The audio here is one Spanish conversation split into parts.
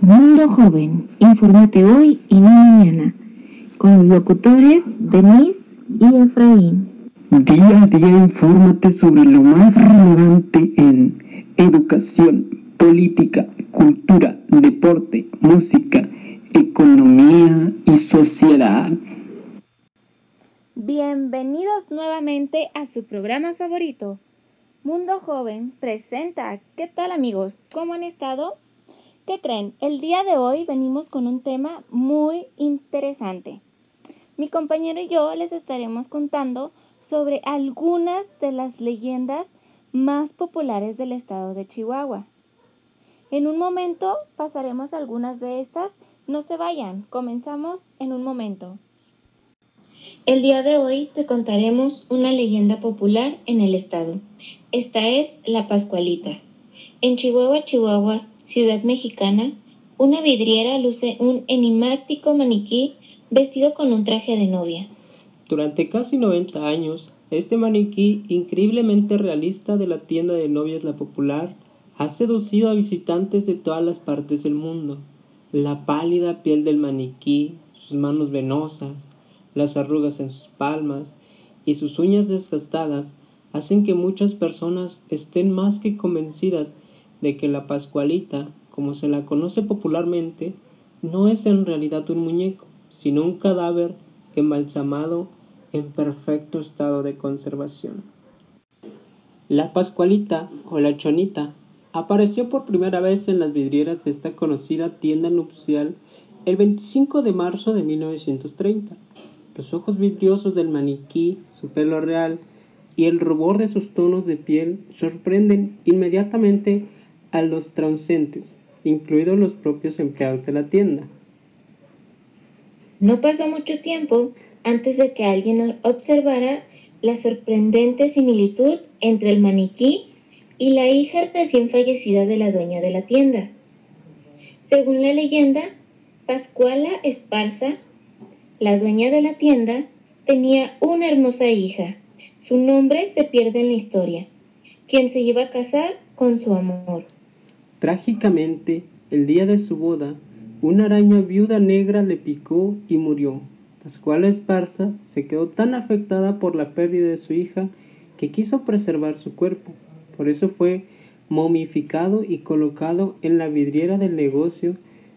Mundo Joven, infórmate hoy y no mañana, con los locutores Denise y Efraín. Día a día infórmate sobre lo más relevante en educación, política, cultura, deporte, música, economía y sociedad. Bienvenidos nuevamente a su programa favorito. Mundo Joven presenta. ¿Qué tal amigos? ¿Cómo han estado? ¿Qué creen? El día de hoy venimos con un tema muy interesante. Mi compañero y yo les estaremos contando sobre algunas de las leyendas más populares del estado de Chihuahua. En un momento pasaremos algunas de estas. No se vayan, comenzamos en un momento. El día de hoy te contaremos una leyenda popular en el estado. Esta es la Pascualita. En Chihuahua, Chihuahua, ciudad mexicana, una vidriera luce un enigmático maniquí vestido con un traje de novia. Durante casi 90 años, este maniquí increíblemente realista de la tienda de novias La Popular ha seducido a visitantes de todas las partes del mundo. La pálida piel del maniquí, sus manos venosas, las arrugas en sus palmas y sus uñas desgastadas hacen que muchas personas estén más que convencidas de que la Pascualita, como se la conoce popularmente, no es en realidad un muñeco, sino un cadáver embalsamado en perfecto estado de conservación. La Pascualita o la Chonita apareció por primera vez en las vidrieras de esta conocida tienda nupcial el 25 de marzo de 1930. Los ojos vidriosos del maniquí, su pelo real y el rubor de sus tonos de piel sorprenden inmediatamente a los transeúntes, incluidos los propios empleados de la tienda. No pasó mucho tiempo antes de que alguien observara la sorprendente similitud entre el maniquí y la hija recién fallecida de la dueña de la tienda. Según la leyenda, Pascuala Esparza, la dueña de la tienda, tenía una hermosa hija. Su nombre se pierde en la historia, quien se iba a casar con su amor. Trágicamente, el día de su boda, una araña viuda negra le picó y murió. Pascuala Esparza se quedó tan afectada por la pérdida de su hija que quiso preservar su cuerpo. Por eso fue momificado y colocado en la vidriera del negocio,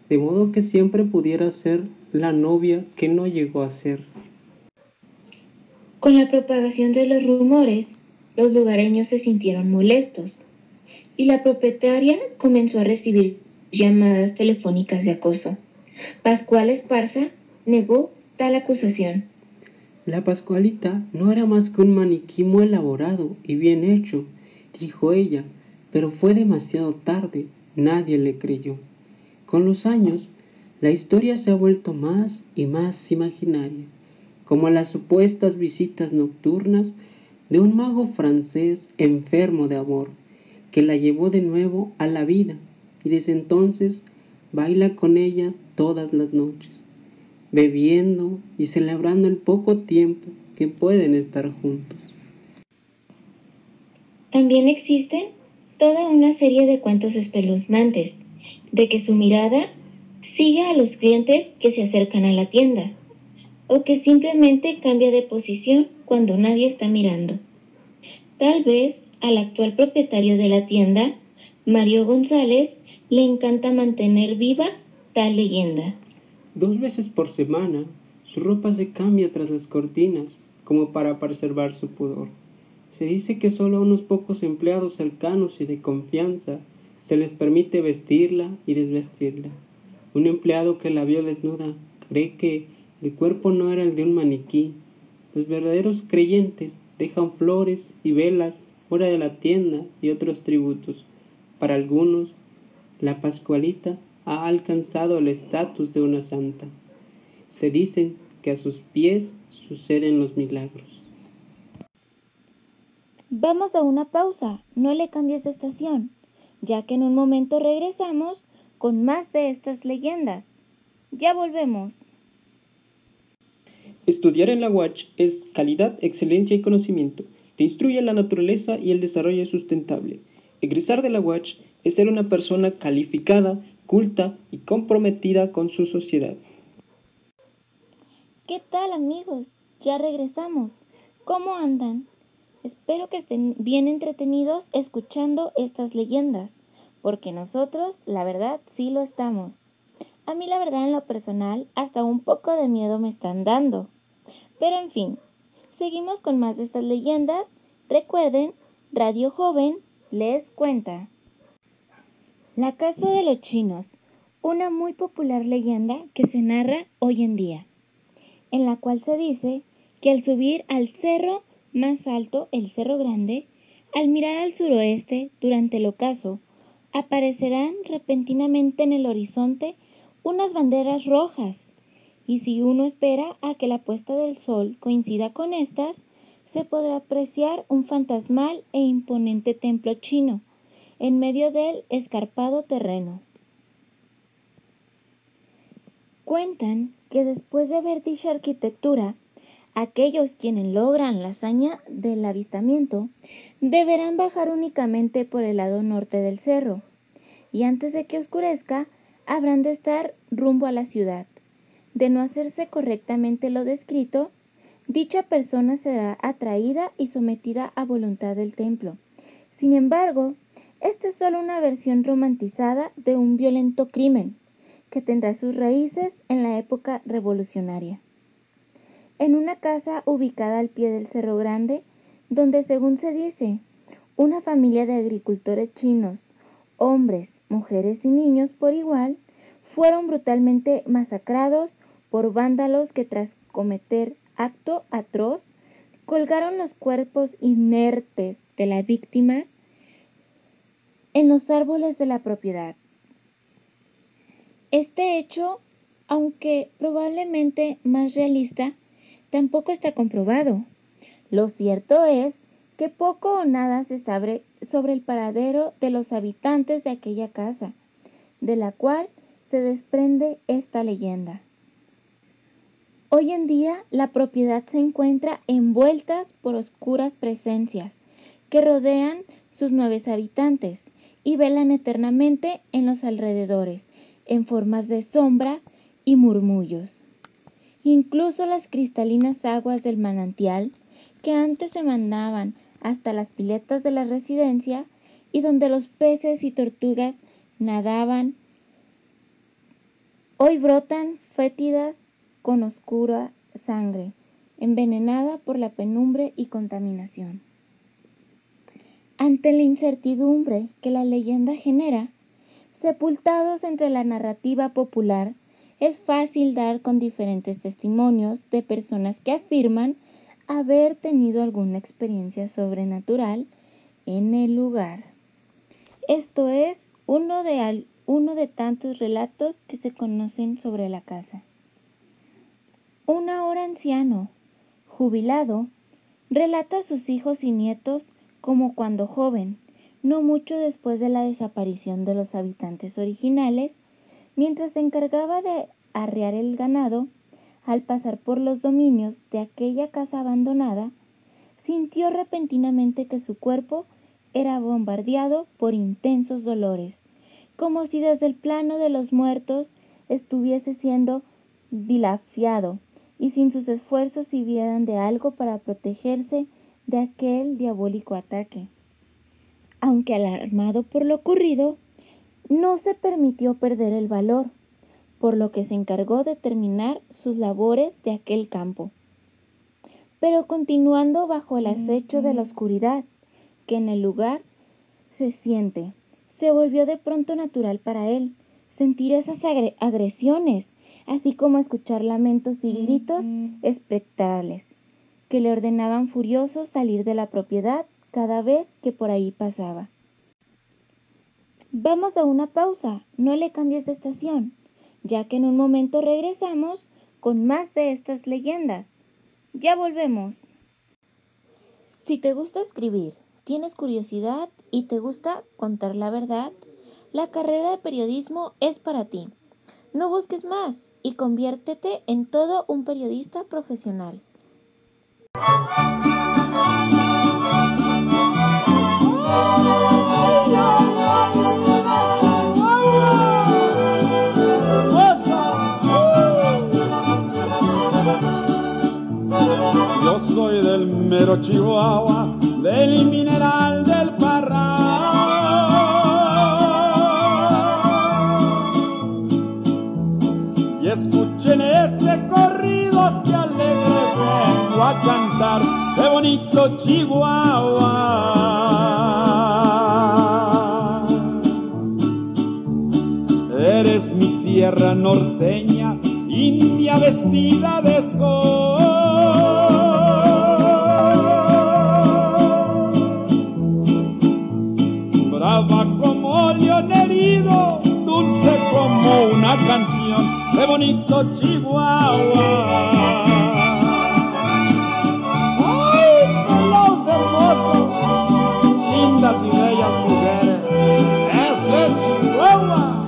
de modo que siempre pudiera ser la novia que no llegó a ser. Con la propagación de los rumores, los lugareños se sintieron molestos y la propietaria comenzó a recibir llamadas telefónicas de acoso. Pascual Esparza negó tal acusación. La Pascualita no era más que un maniquí muy elaborado y bien hecho, dijo ella, pero fue demasiado tarde, nadie le creyó. Con los años, la historia se ha vuelto más y más imaginaria, como las supuestas visitas nocturnas de un mago francés enfermo de amor, que la llevó de nuevo a la vida y desde entonces baila con ella todas las noches, bebiendo y celebrando el poco tiempo que pueden estar juntos. También existen toda una serie de cuentos espeluznantes, de que su mirada sigue a los clientes que se acercan a la tienda, o que simplemente cambia de posición cuando nadie está mirando. Tal vez al actual propietario de la tienda, Mario González, le encanta mantener viva tal leyenda. Dos veces por semana, su ropa se cambia tras las cortinas, como para preservar su pudor. Se dice que solo a unos pocos empleados cercanos y de confianza se les permite vestirla y desvestirla. Un empleado que la vio desnuda cree que el cuerpo no era el de un maniquí. Los verdaderos creyentes dejan flores y velas fuera de la tienda y otros tributos. Para algunos, la Pascualita ha alcanzado el estatus de una santa. Se dicen que a sus pies suceden los milagros. Vamos a una pausa, no le cambies de estación, ya que en un momento regresamos con más de estas leyendas. Ya volvemos. Estudiar en la UACH es calidad, excelencia y conocimiento. te instruye en la naturaleza y el desarrollo sustentable. Egresar de la UACH es ser una persona calificada, culta y comprometida con su sociedad. ¿Qué tal amigos? Ya regresamos. ¿Cómo andan? Espero que estén bien entretenidos escuchando estas leyendas, porque nosotros, la verdad, sí lo estamos. A mí la verdad en lo personal, hasta un poco de miedo me están dando. Pero en fin, seguimos con más de estas leyendas. Recuerden, Radio Joven les cuenta. La Casa de los Chinos, una muy popular leyenda que se narra hoy en día, en la cual se dice que al subir al cerro más alto, el Cerro Grande, al mirar al suroeste durante el ocaso, aparecerán repentinamente en el horizonte unas banderas rojas, y si uno espera a que la puesta del sol coincida con estas, se podrá apreciar un fantasmal e imponente templo chino en medio del escarpado terreno. Cuentan que después de ver dicha arquitectura, aquellos quienes logran la hazaña del avistamiento deberán bajar únicamente por el lado norte del cerro, y antes de que oscurezca habrán de estar rumbo a la ciudad. De no hacerse correctamente lo descrito, dicha persona será atraída y sometida a voluntad del templo. Sin embargo, esta es solo una versión romantizada de un violento crimen que tendrá sus raíces en la época revolucionaria. En una casa ubicada al pie del Cerro Grande, donde según se dice, una familia de agricultores chinos hombres, mujeres y niños por igual, fueron brutalmente masacrados por vándalos que tras cometer acto atroz, colgaron los cuerpos inertes de las víctimas en los árboles de la propiedad. Este hecho, aunque probablemente más realista, tampoco está comprobado. Lo cierto es que poco o nada se sabe sobre el paradero de los habitantes de aquella casa, de la cual se desprende esta leyenda. Hoy en día la propiedad se encuentra envuelta por oscuras presencias que rodean sus nueve habitantes y velan eternamente en los alrededores, en formas de sombra y murmullos. Incluso las cristalinas aguas del manantial, que antes se mandaban hasta las piletas de la residencia y donde los peces y tortugas nadaban. Hoy brotan fétidas con oscura sangre, envenenada por la penumbre y contaminación. Ante la incertidumbre que la leyenda genera, sepultados entre la narrativa popular, es fácil dar con diferentes testimonios de personas que afirman haber tenido alguna experiencia sobrenatural en el lugar. Esto es uno de, uno de tantos relatos que se conocen sobre la casa. Un ahora anciano, jubilado, relata a sus hijos y nietos como cuando joven, no mucho después de la desaparición de los habitantes originales, mientras se encargaba de arrear el ganado, al pasar por los dominios de aquella casa abandonada, sintió repentinamente que su cuerpo era bombardeado por intensos dolores, como si desde el plano de los muertos estuviese siendo dilafiado y sin sus esfuerzos sirvieran de algo para protegerse de aquel diabólico ataque. Aunque alarmado por lo ocurrido, no se permitió perder el valor por lo que se encargó de terminar sus labores de aquel campo. Pero continuando bajo el acecho de la oscuridad que en el lugar se siente, se volvió de pronto natural para él sentir esas agresiones, así como escuchar lamentos y gritos espectrales que le ordenaban furioso salir de la propiedad cada vez que por ahí pasaba. Vamos a una pausa, no le cambies de estación ya que en un momento regresamos con más de estas leyendas. Ya volvemos. Si te gusta escribir, tienes curiosidad y te gusta contar la verdad, la carrera de periodismo es para ti. No busques más y conviértete en todo un periodista profesional. Nuestro Chihuahua del mineral del Parral. Y escuchen este corrido que alegre vengo a cantar, qué bonito Chihuahua. Eres mi tierra norteña, india vestida de sol. Una canción, qué bonito Chihuahua. ¡Ay, pelos hermosos! Lindas y bellas mujeres, ese Chihuahua.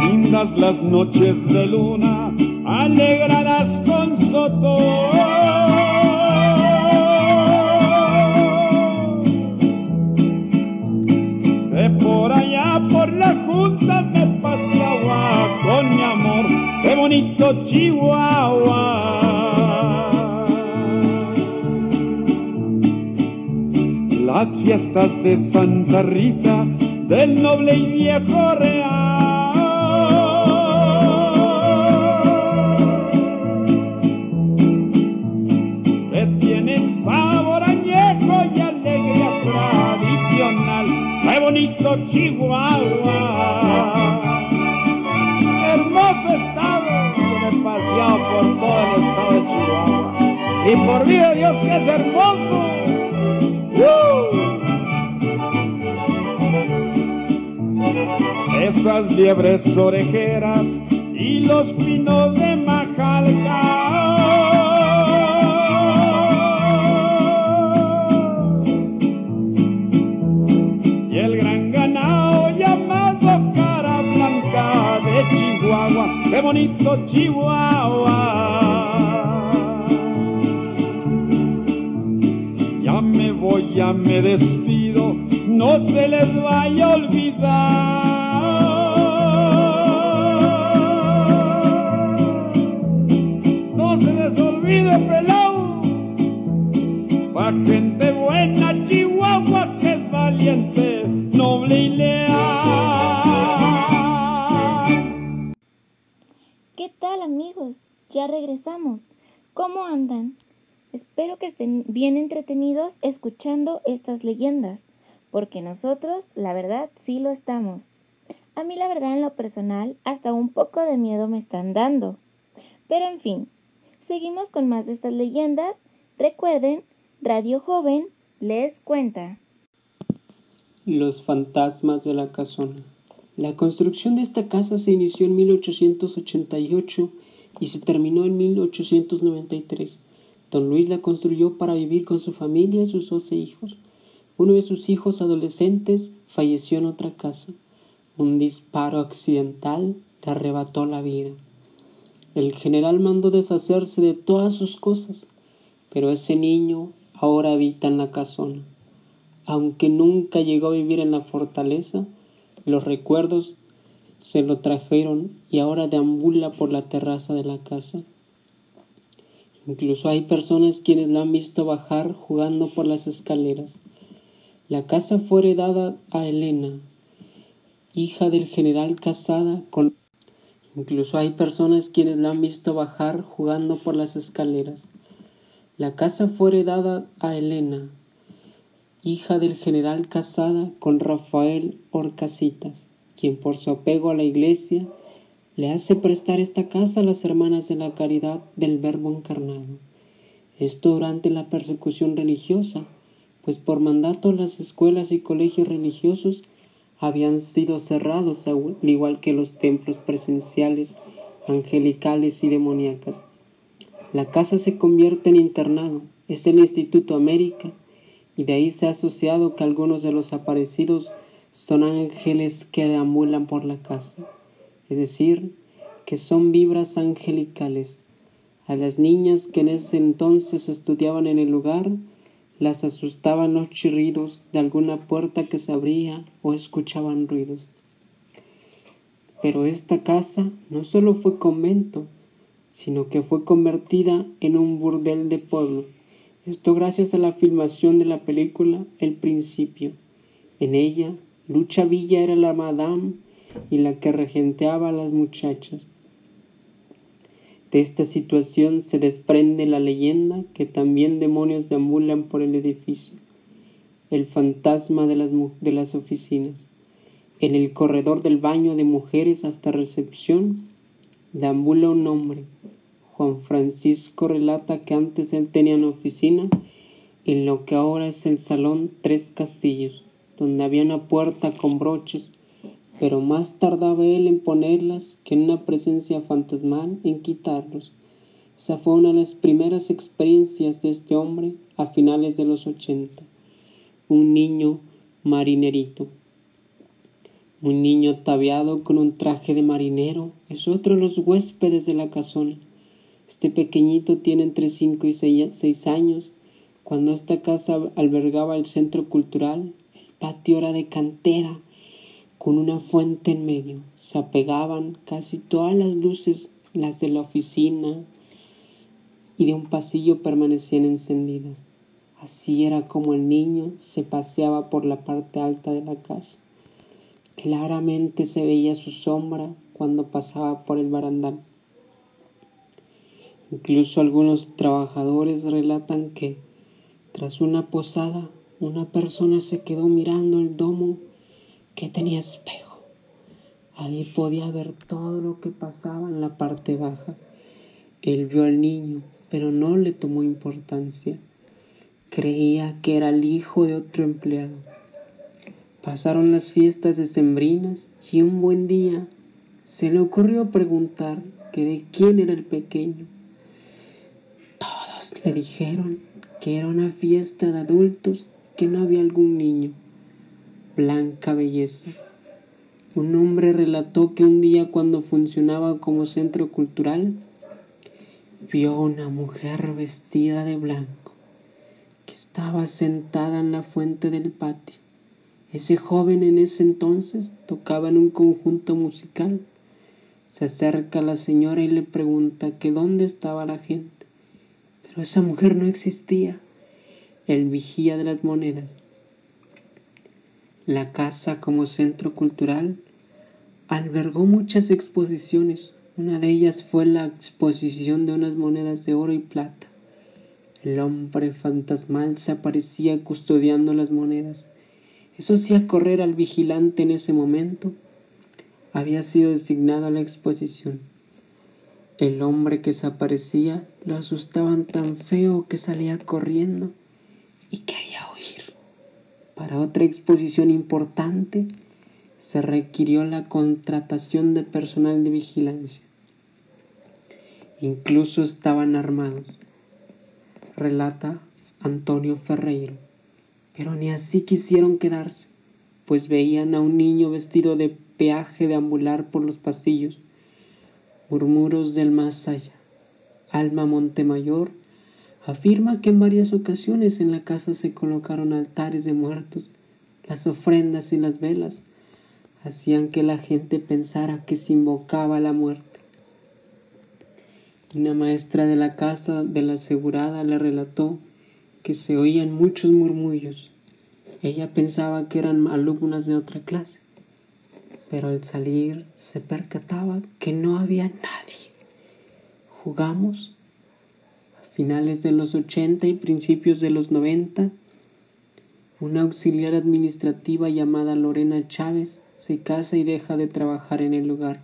Lindas las noches de luna, alegradas Chihuahua. Las fiestas de Santa Rita del noble y viejo real Y por vida de Dios que es hermoso. Esas liebres orejeras y los pinos de Majalca. Y el gran ganado llamado cara blanca de Chihuahua, qué bonito Chihuahua. Estas leyendas, porque nosotros, la verdad, sí lo estamos. A mí, la verdad, en lo personal, hasta un poco de miedo me están dando. Pero en fin, seguimos con más de estas leyendas. Recuerden, Radio Joven les cuenta. Los fantasmas de la casona. La construcción de esta casa se inició en 1888 y se terminó en 1893. Don Luis la construyó para vivir con su familia y sus 12 hijos. Uno de sus hijos adolescentes falleció en otra casa. Un disparo accidental le arrebató la vida. El general mandó deshacerse de todas sus cosas, pero ese niño ahora habita en la casona. Aunque nunca llegó a vivir en la fortaleza, los recuerdos se lo trajeron y ahora deambula por la terraza de la casa. Incluso hay personas quienes la han visto bajar jugando por las escaleras. La casa fue heredada a Elena, hija del general casada con... Incluso hay personas quienes la han visto bajar jugando por las escaleras. La casa fue heredada a Elena, hija del general casada con Rafael Orcasitas, quien por su apego a la iglesia le hace prestar esta casa a las hermanas de la caridad del Verbo encarnado. Esto durante la persecución religiosa, pues por mandato las escuelas y colegios religiosos habían sido cerrados al igual que los templos presenciales, angelicales y demoníacas. La casa se convierte en internado, es el Instituto América, y de ahí se ha asociado que algunos de los aparecidos son ángeles que deambulan por la casa es decir, que son vibras angelicales. A las niñas que en ese entonces estudiaban en el lugar, las asustaban los chirridos de alguna puerta que se abría o escuchaban ruidos. Pero esta casa no solo fue convento, sino que fue convertida en un burdel de pueblo. Esto gracias a la filmación de la película El Principio. En ella, Lucha Villa era la madame y la que regenteaba a las muchachas. De esta situación se desprende la leyenda que también demonios deambulan por el edificio, el fantasma de las, de las oficinas. En el corredor del baño de mujeres hasta recepción deambula un hombre. Juan Francisco relata que antes él tenía una oficina en lo que ahora es el salón Tres Castillos, donde había una puerta con broches pero más tardaba él en ponerlas que en una presencia fantasmal en quitarlos. Esa fue una de las primeras experiencias de este hombre a finales de los ochenta. Un niño marinerito. Un niño ataviado con un traje de marinero es otro de los huéspedes de la casona. Este pequeñito tiene entre cinco y seis años. Cuando esta casa albergaba el centro cultural, el patio era de cantera con una fuente en medio. Se apegaban casi todas las luces, las de la oficina y de un pasillo permanecían encendidas. Así era como el niño se paseaba por la parte alta de la casa. Claramente se veía su sombra cuando pasaba por el barandal. Incluso algunos trabajadores relatan que tras una posada una persona se quedó mirando el domo que tenía espejo. Ahí podía ver todo lo que pasaba en la parte baja. Él vio al niño, pero no le tomó importancia. Creía que era el hijo de otro empleado. Pasaron las fiestas decembrinas y un buen día se le ocurrió preguntar que de quién era el pequeño. Todos le dijeron que era una fiesta de adultos, que no había algún niño blanca belleza. Un hombre relató que un día cuando funcionaba como centro cultural, vio una mujer vestida de blanco que estaba sentada en la fuente del patio. Ese joven en ese entonces tocaba en un conjunto musical. Se acerca a la señora y le pregunta que dónde estaba la gente. Pero esa mujer no existía. El vigía de las monedas la casa como centro cultural albergó muchas exposiciones. Una de ellas fue la exposición de unas monedas de oro y plata. El hombre fantasmal se aparecía custodiando las monedas. Eso hacía correr al vigilante en ese momento. Había sido designado a la exposición. El hombre que se aparecía lo asustaban tan feo que salía corriendo para otra exposición importante se requirió la contratación de personal de vigilancia. Incluso estaban armados, relata Antonio Ferreiro. Pero ni así quisieron quedarse, pues veían a un niño vestido de peaje deambular por los pasillos, murmuros del más allá. Alma Montemayor Afirma que en varias ocasiones en la casa se colocaron altares de muertos. Las ofrendas y las velas hacían que la gente pensara que se invocaba la muerte. Una maestra de la casa de la asegurada le relató que se oían muchos murmullos. Ella pensaba que eran alumnas de otra clase, pero al salir se percataba que no había nadie. Jugamos finales de los 80 y principios de los 90, una auxiliar administrativa llamada Lorena Chávez se casa y deja de trabajar en el lugar.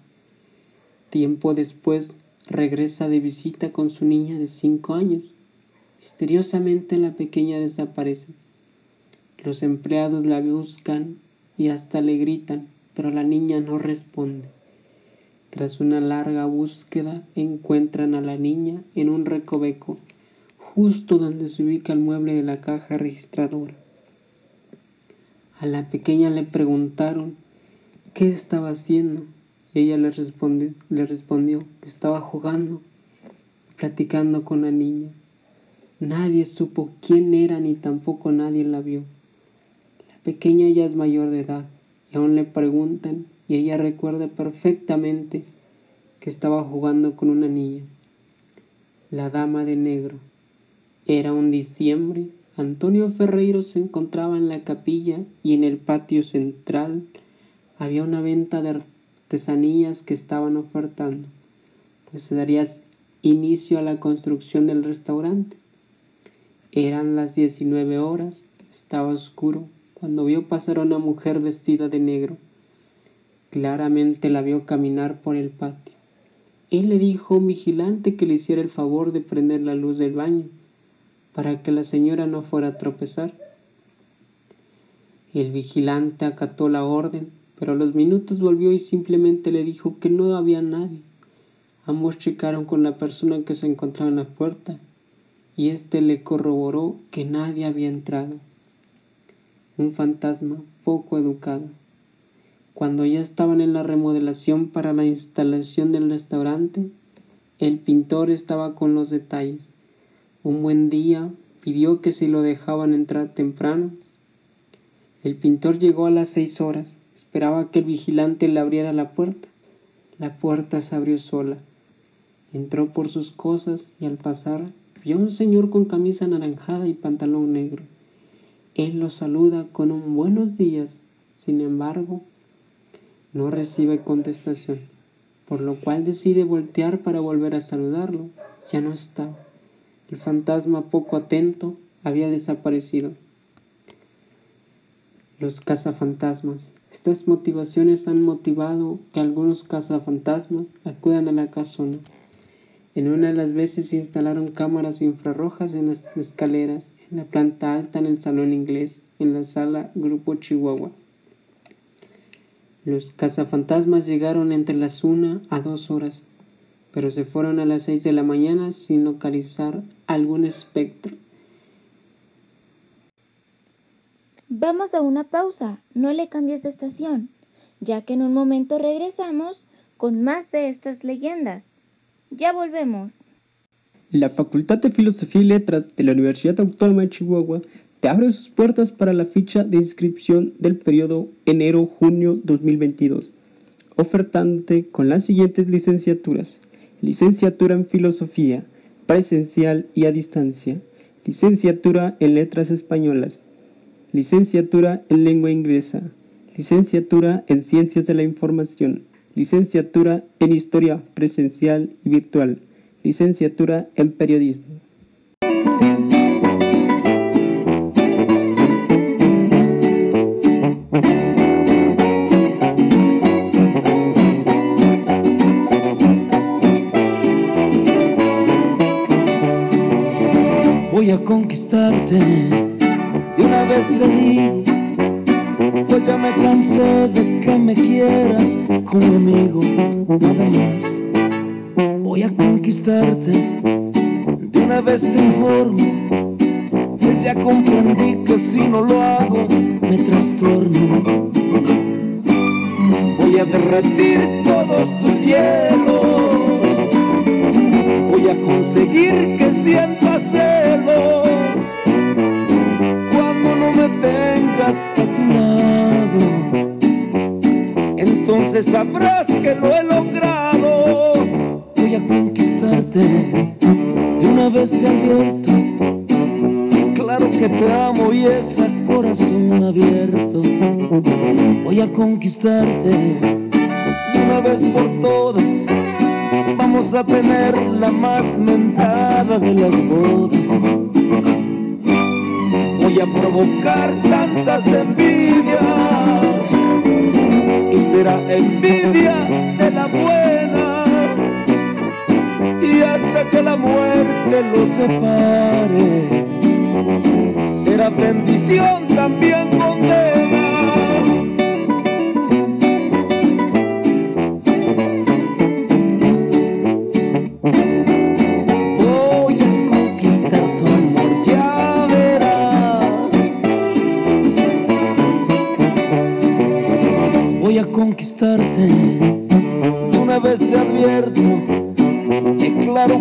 Tiempo después regresa de visita con su niña de 5 años. Misteriosamente la pequeña desaparece. Los empleados la buscan y hasta le gritan, pero la niña no responde. Tras una larga búsqueda encuentran a la niña en un recoveco, justo donde se ubica el mueble de la caja registradora. A la pequeña le preguntaron qué estaba haciendo y ella le respondió, le respondió que estaba jugando platicando con la niña. Nadie supo quién era ni tampoco nadie la vio. La pequeña ya es mayor de edad y aún le preguntan y ella recuerda perfectamente que estaba jugando con una niña. La Dama de Negro. Era un diciembre. Antonio Ferreiro se encontraba en la capilla y en el patio central había una venta de artesanías que estaban ofertando, pues se daría inicio a la construcción del restaurante. Eran las 19 horas, estaba oscuro, cuando vio pasar a una mujer vestida de negro. Claramente la vio caminar por el patio. Él le dijo a un vigilante que le hiciera el favor de prender la luz del baño, para que la señora no fuera a tropezar. El vigilante acató la orden, pero a los minutos volvió y simplemente le dijo que no había nadie. Ambos checaron con la persona que se encontraba en la puerta y éste le corroboró que nadie había entrado. Un fantasma poco educado. Cuando ya estaban en la remodelación para la instalación del restaurante, el pintor estaba con los detalles. Un buen día pidió que se lo dejaban entrar temprano. El pintor llegó a las seis horas. Esperaba que el vigilante le abriera la puerta. La puerta se abrió sola. Entró por sus cosas y al pasar vio a un señor con camisa anaranjada y pantalón negro. Él lo saluda con un buenos días. Sin embargo, no recibe contestación, por lo cual decide voltear para volver a saludarlo. Ya no estaba. El fantasma poco atento había desaparecido. Los cazafantasmas. Estas motivaciones han motivado que algunos cazafantasmas acudan a la casona. En una de las veces se instalaron cámaras infrarrojas en las escaleras, en la planta alta en el salón inglés, en la sala Grupo Chihuahua. Los cazafantasmas llegaron entre las una a dos horas, pero se fueron a las seis de la mañana sin localizar algún espectro. Vamos a una pausa, no le cambies de estación, ya que en un momento regresamos con más de estas leyendas. Ya volvemos. La Facultad de Filosofía y Letras de la Universidad Autónoma de Chihuahua te abre sus puertas para la ficha de inscripción del periodo enero-junio 2022, ofertándote con las siguientes licenciaturas. Licenciatura en Filosofía, presencial y a distancia. Licenciatura en Letras Españolas. Licenciatura en Lengua Inglesa. Licenciatura en Ciencias de la Información licenciatura en Historia Presencial y Virtual, licenciatura en Periodismo. Conquistarte, de una vez te digo pues ya me cansé de que me quieras como amigo, nada más. Voy a conquistarte, de una vez te informo, pues ya comprendí que si no lo hago me trastorno. Voy a derretir todos tus hielos, voy a conseguir que sientas entonces sabrás que lo he logrado. Voy a conquistarte, de una vez te advierto. Claro que te amo y ese corazón abierto. Voy a conquistarte, de una vez por todas. Vamos a tener la más mentada de las bodas. Voy a provocar tantas envidias será envidia de la buena. Y hasta que la muerte los separe será bendición también condena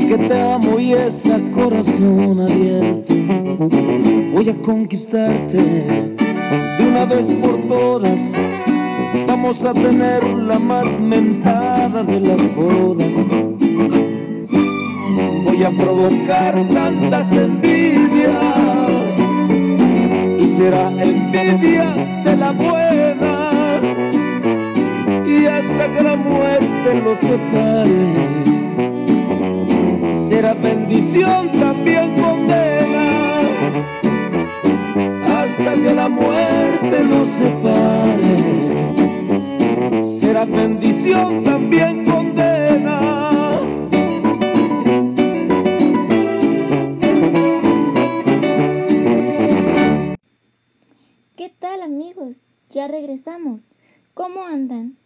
que te amo y ese corazón abierto. Voy a conquistarte de una vez por todas. Vamos a tener la más mentada de las bodas. voy a provocar tantas envidias y será envidia de la buena y hasta que la muerte los separe será bendición también condena hasta que la muerte los separe será bendición también condena ¿Qué tal amigos? Ya regresamos. ¿Cómo andan?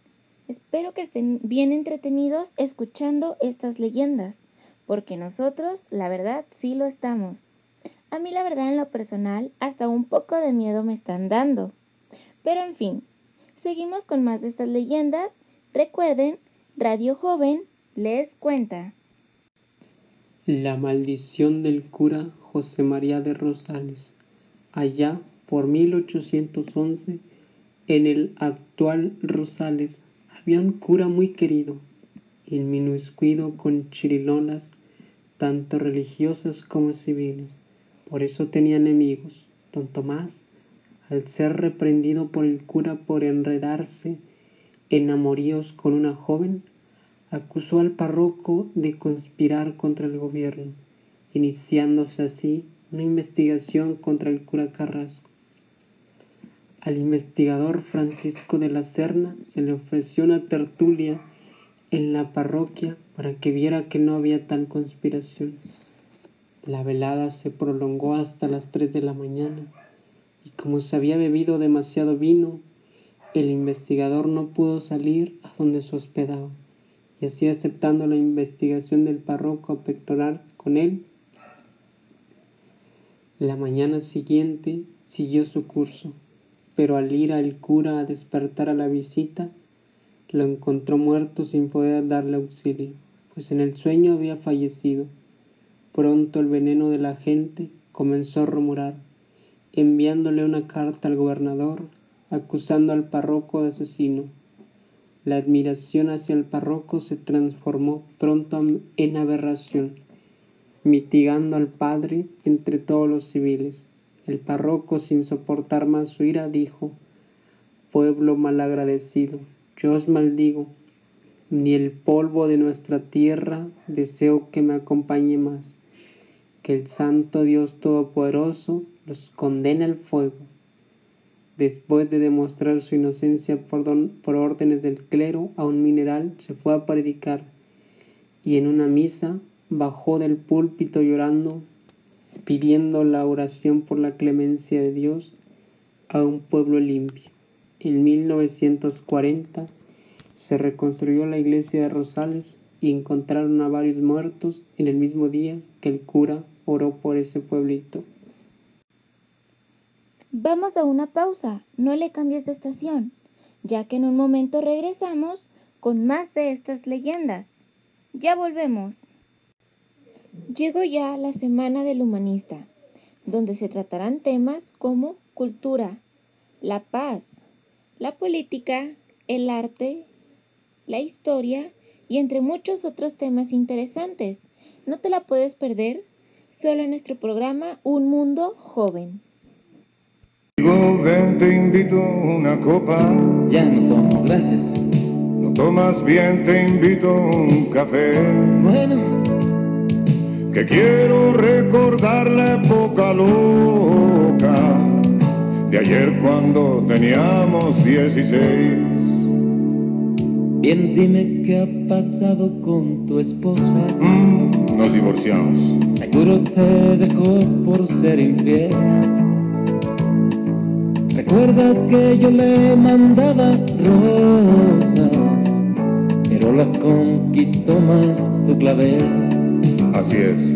Espero que estén bien entretenidos escuchando estas leyendas, porque nosotros, la verdad, sí lo estamos. A mí la verdad en lo personal, hasta un poco de miedo me están dando. Pero en fin, seguimos con más de estas leyendas. Recuerden, Radio Joven les cuenta. La maldición del cura José María de Rosales. Allá por 1811, en el actual Rosales, había un cura muy querido, inmiscuido con chirilonas, tanto religiosas como civiles. Por eso tenía enemigos. Don Tomás, al ser reprendido por el cura por enredarse en amoríos con una joven, acusó al párroco de conspirar contra el gobierno, iniciándose así una investigación contra el cura Carrasco. Al investigador Francisco de la Serna se le ofreció una tertulia en la parroquia para que viera que no había tal conspiración. La velada se prolongó hasta las tres de la mañana y como se había bebido demasiado vino, el investigador no pudo salir a donde se hospedaba y así aceptando la investigación del párroco a pectoral con él, la mañana siguiente siguió su curso, pero al ir al cura a despertar a la visita, lo encontró muerto sin poder darle auxilio, pues en el sueño había fallecido. Pronto el veneno de la gente comenzó a rumorar, enviándole una carta al gobernador acusando al párroco de asesino. La admiración hacia el párroco se transformó pronto en aberración, mitigando al padre entre todos los civiles. El párroco, sin soportar más su ira, dijo, Pueblo malagradecido, yo os maldigo, ni el polvo de nuestra tierra deseo que me acompañe más. Que el Santo Dios Todopoderoso los condene al fuego. Después de demostrar su inocencia por, por órdenes del clero a un mineral, se fue a predicar y en una misa bajó del púlpito llorando, pidiendo la oración por la clemencia de Dios a un pueblo limpio. En 1940 se reconstruyó la iglesia de Rosales y encontraron a varios muertos en el mismo día que el cura oró por ese pueblito. Vamos a una pausa, no le cambies de estación, ya que en un momento regresamos con más de estas leyendas. Ya volvemos. Llegó ya la Semana del Humanista, donde se tratarán temas como cultura, la paz, la política, el arte, la historia y entre muchos otros temas interesantes. No te la puedes perder solo en nuestro programa Un Mundo Joven. Digo, ven, te invito una copa. Ya no tomo, gracias. No tomas bien, te invito un café. Bueno, Que quiero recordar la época de ayer cuando teníamos 16. bien dime qué ha pasado con tu esposa. Mm, nos divorciamos. Seguro te dejó por ser infiel. ¿Recuerdas que yo le mandaba rosas? Pero la conquistó más tu clavel. Así es.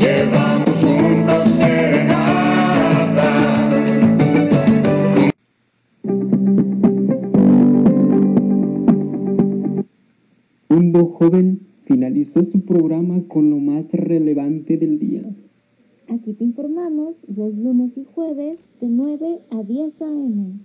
Llevamos programa con lo más relevante del día. Aquí te informamos los lunes y jueves de 9 a 10 a.m.